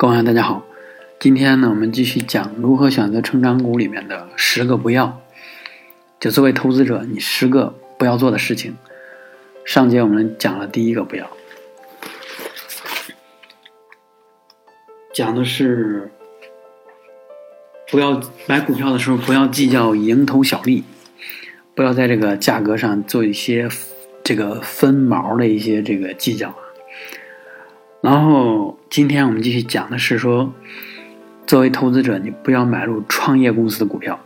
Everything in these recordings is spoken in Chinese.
各位大家好，今天呢，我们继续讲如何选择成长股里面的十个不要。就作为投资者，你十个不要做的事情。上节我们讲了第一个不要，讲的是不要买股票的时候不要计较蝇头小利，不要在这个价格上做一些这个分毛的一些这个计较啊。然后今天我们继续讲的是说，作为投资者，你不要买入创业公司的股票。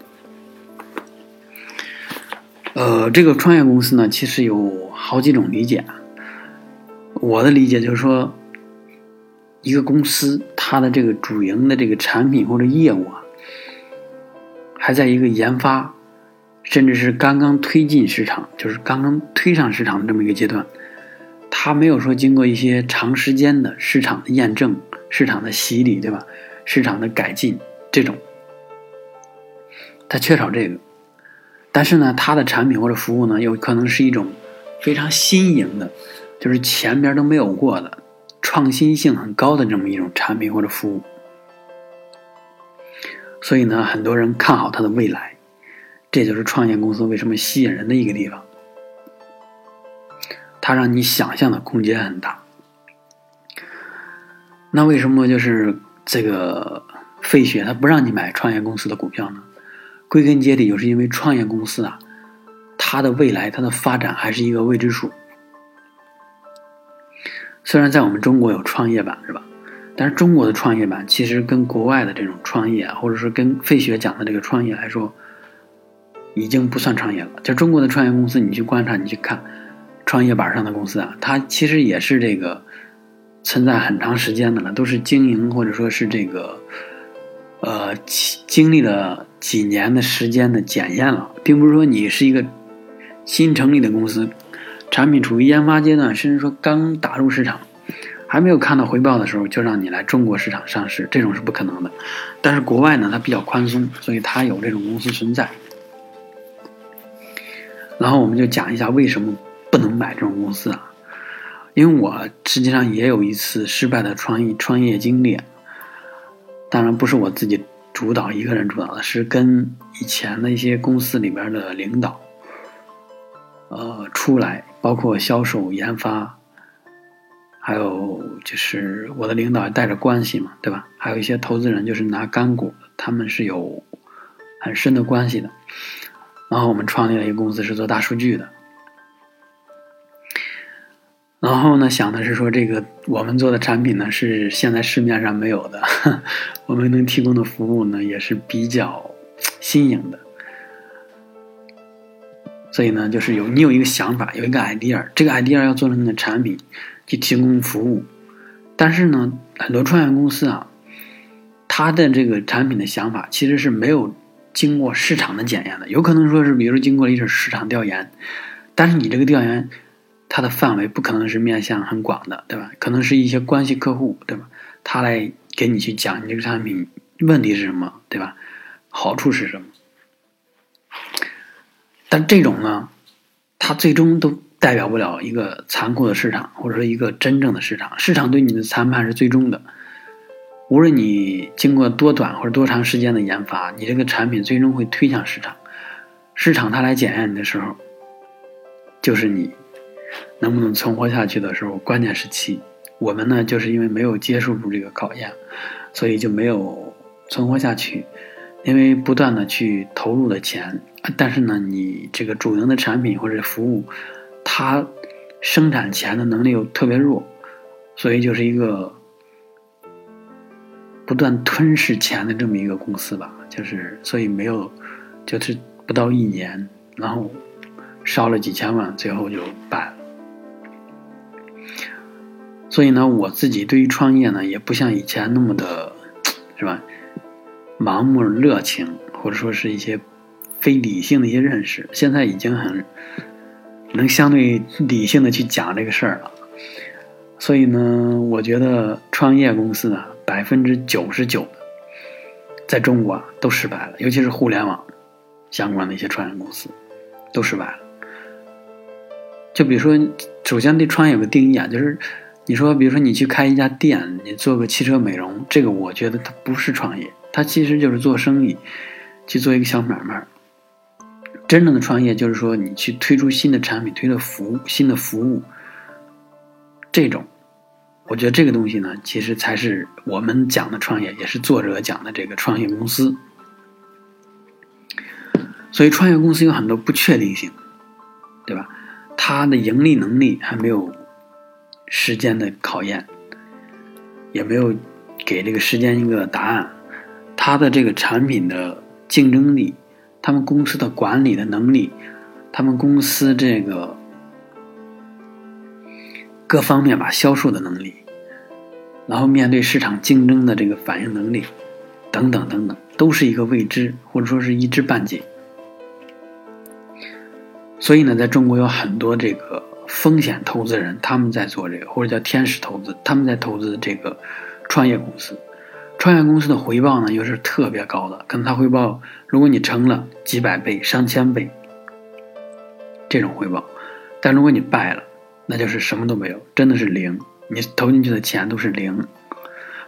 呃，这个创业公司呢，其实有好几种理解。我的理解就是说，一个公司它的这个主营的这个产品或者业务啊，还在一个研发，甚至是刚刚推进市场，就是刚刚推上市场的这么一个阶段。它没有说经过一些长时间的市场的验证、市场的洗礼，对吧？市场的改进，这种，它缺少这个。但是呢，它的产品或者服务呢，有可能是一种非常新颖的，就是前边都没有过的、创新性很高的这么一种产品或者服务。所以呢，很多人看好它的未来，这就是创业公司为什么吸引人的一个地方。它让你想象的空间很大。那为什么就是这个费雪他不让你买创业公司的股票呢？归根结底就是因为创业公司啊，它的未来它的发展还是一个未知数。虽然在我们中国有创业板是吧？但是中国的创业板其实跟国外的这种创业，或者说跟费雪讲的这个创业来说，已经不算创业了。就中国的创业公司，你去观察，你去看。创业板上的公司啊，它其实也是这个存在很长时间的了，都是经营或者说是这个呃经历了几年的时间的检验了，并不是说你是一个新成立的公司，产品处于研发阶段，甚至说刚打入市场，还没有看到回报的时候，就让你来中国市场上市，这种是不可能的。但是国外呢，它比较宽松，所以它有这种公司存在。然后我们就讲一下为什么。能买这种公司啊，因为我实际上也有一次失败的创业创业经历，当然不是我自己主导一个人主导的，是跟以前的一些公司里边的领导，呃，出来，包括销售、研发，还有就是我的领导带着关系嘛，对吧？还有一些投资人就是拿干股，他们是有很深的关系的。然后我们创立了一个公司，是做大数据的。然后呢，想的是说，这个我们做的产品呢是现在市面上没有的，我们能提供的服务呢也是比较新颖的。所以呢，就是有你有一个想法，有一个 idea，这个 idea 要做成你的产品，去提供服务。但是呢，很多创业公司啊，他的这个产品的想法其实是没有经过市场的检验的，有可能说是，比如经过了一次市场调研，但是你这个调研。它的范围不可能是面向很广的，对吧？可能是一些关系客户，对吧？他来给你去讲你这个产品问题是什么，对吧？好处是什么？但这种呢，它最终都代表不了一个残酷的市场，或者说一个真正的市场。市场对你的谈判是最终的，无论你经过多短或者多长时间的研发，你这个产品最终会推向市场。市场它来检验你的时候，就是你。能不能存活下去的时候，关键时期，我们呢就是因为没有接受住这个考验，所以就没有存活下去。因为不断的去投入的钱，但是呢，你这个主营的产品或者服务，它生产钱的能力又特别弱，所以就是一个不断吞噬钱的这么一个公司吧。就是所以没有，就是不到一年，然后烧了几千万，最后就败了。所以呢，我自己对于创业呢，也不像以前那么的，是吧？盲目热情，或者说是一些非理性的一些认识。现在已经很能相对理性的去讲这个事儿了。所以呢，我觉得创业公司啊，百分之九十九在中国啊都失败了，尤其是互联网相关的一些创业公司都失败了。就比如说，首先对创业有个定义啊，就是。你说，比如说你去开一家店，你做个汽车美容，这个我觉得它不是创业，它其实就是做生意，去做一个小买卖。真正的创业就是说，你去推出新的产品，推的服务，新的服务。这种，我觉得这个东西呢，其实才是我们讲的创业，也是作者讲的这个创业公司。所以，创业公司有很多不确定性，对吧？它的盈利能力还没有。时间的考验，也没有给这个时间一个答案。他的这个产品的竞争力，他们公司的管理的能力，他们公司这个各方面吧销售的能力，然后面对市场竞争的这个反应能力，等等等等，都是一个未知，或者说是一知半解。所以呢，在中国有很多这个。风险投资人他们在做这个，或者叫天使投资，他们在投资这个创业公司。创业公司的回报呢，又是特别高的，可能它回报，如果你成了几百倍、上千倍这种回报，但如果你败了，那就是什么都没有，真的是零，你投进去的钱都是零。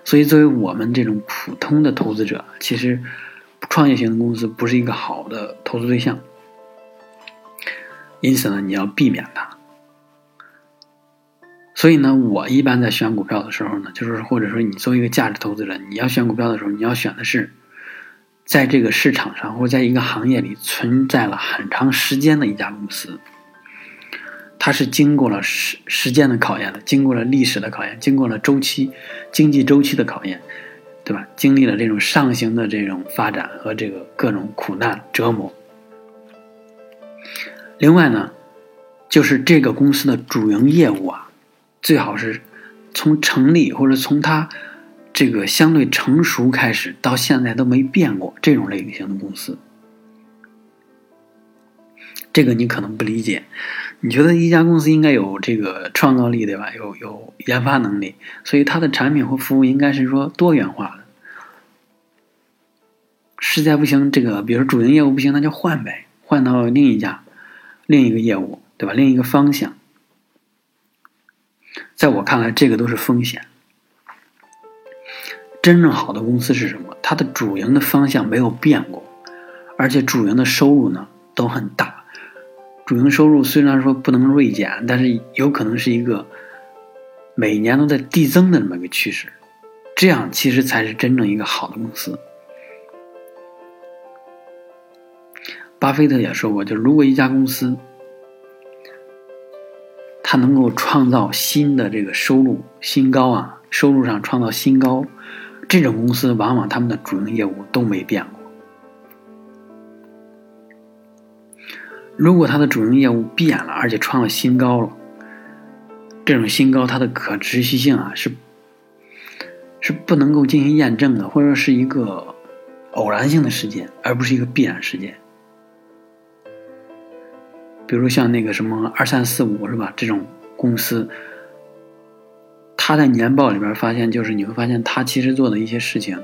所以，作为我们这种普通的投资者，其实创业型的公司不是一个好的投资对象。因此呢，你要避免它。所以呢，我一般在选股票的时候呢，就是或者说你作为一个价值投资者，你要选股票的时候，你要选的是，在这个市场上或在一个行业里存在了很长时间的一家公司，它是经过了时时间的考验的，经过了历史的考验，经过了周期经济周期的考验，对吧？经历了这种上行的这种发展和这个各种苦难折磨。另外呢，就是这个公司的主营业务啊。最好是从成立或者从它这个相对成熟开始，到现在都没变过这种类型的公司。这个你可能不理解，你觉得一家公司应该有这个创造力对吧？有有研发能力，所以它的产品或服务应该是说多元化的。实在不行，这个比如主营业务不行，那就换呗，换到另一家、另一个业务，对吧？另一个方向。在我看来，这个都是风险。真正好的公司是什么？它的主营的方向没有变过，而且主营的收入呢都很大。主营收入虽然说不能锐减，但是有可能是一个每年都在递增的这么一个趋势。这样其实才是真正一个好的公司。巴菲特也说过，就是如果一家公司。能够创造新的这个收入新高啊，收入上创造新高，这种公司往往他们的主营业务都没变过。如果它的主营业务变了，而且创了新高了，这种新高它的可持续性啊是是不能够进行验证的，或者说是一个偶然性的事件，而不是一个必然事件。比如像那个什么二三四五是吧？这种公司，他在年报里边发现，就是你会发现他其实做的一些事情，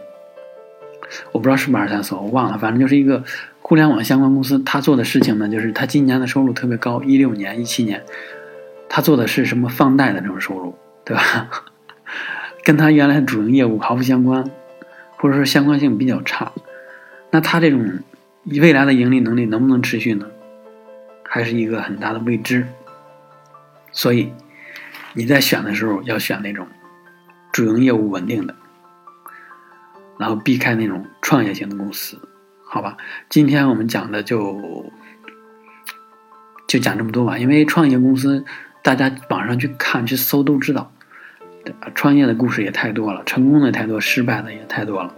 我不知道是不是二三四五，我忘了，反正就是一个互联网相关公司，他做的事情呢，就是他今年的收入特别高，一六年、一七年，他做的是什么放贷的这种收入，对吧？跟他原来主营业务毫不相关，或者说相关性比较差，那他这种未来的盈利能力能不能持续呢？还是一个很大的未知，所以你在选的时候要选那种主营业务稳定的，然后避开那种创业型的公司，好吧？今天我们讲的就就讲这么多吧，因为创业公司大家网上去看去搜都知道，创业的故事也太多了，成功的太多，失败的也太多了。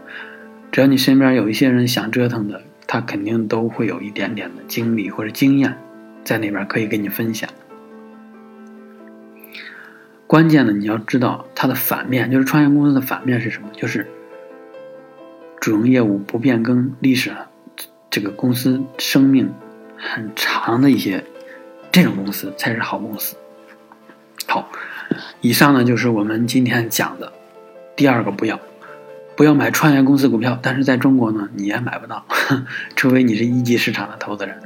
只要你身边有一些人想折腾的，他肯定都会有一点点的经历或者经验。在那边可以跟你分享。关键呢你要知道它的反面，就是创业公司的反面是什么？就是主营业务不变更，历史这个公司生命很长的一些这种公司才是好公司。好，以上呢就是我们今天讲的第二个不要，不要买创业公司股票。但是在中国呢，你也买不到，除非你是一级市场的投资人。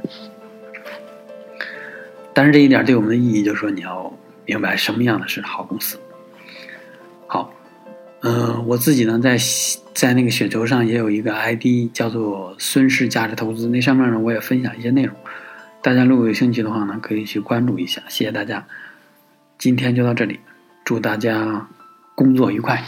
但是这一点对我们的意义，就是说你要明白什么样的是好公司。呃，我自己呢，在在那个雪球上也有一个 ID，叫做孙氏价值投资，那上面呢我也分享一些内容，大家如果有兴趣的话呢，可以去关注一下。谢谢大家，今天就到这里，祝大家工作愉快。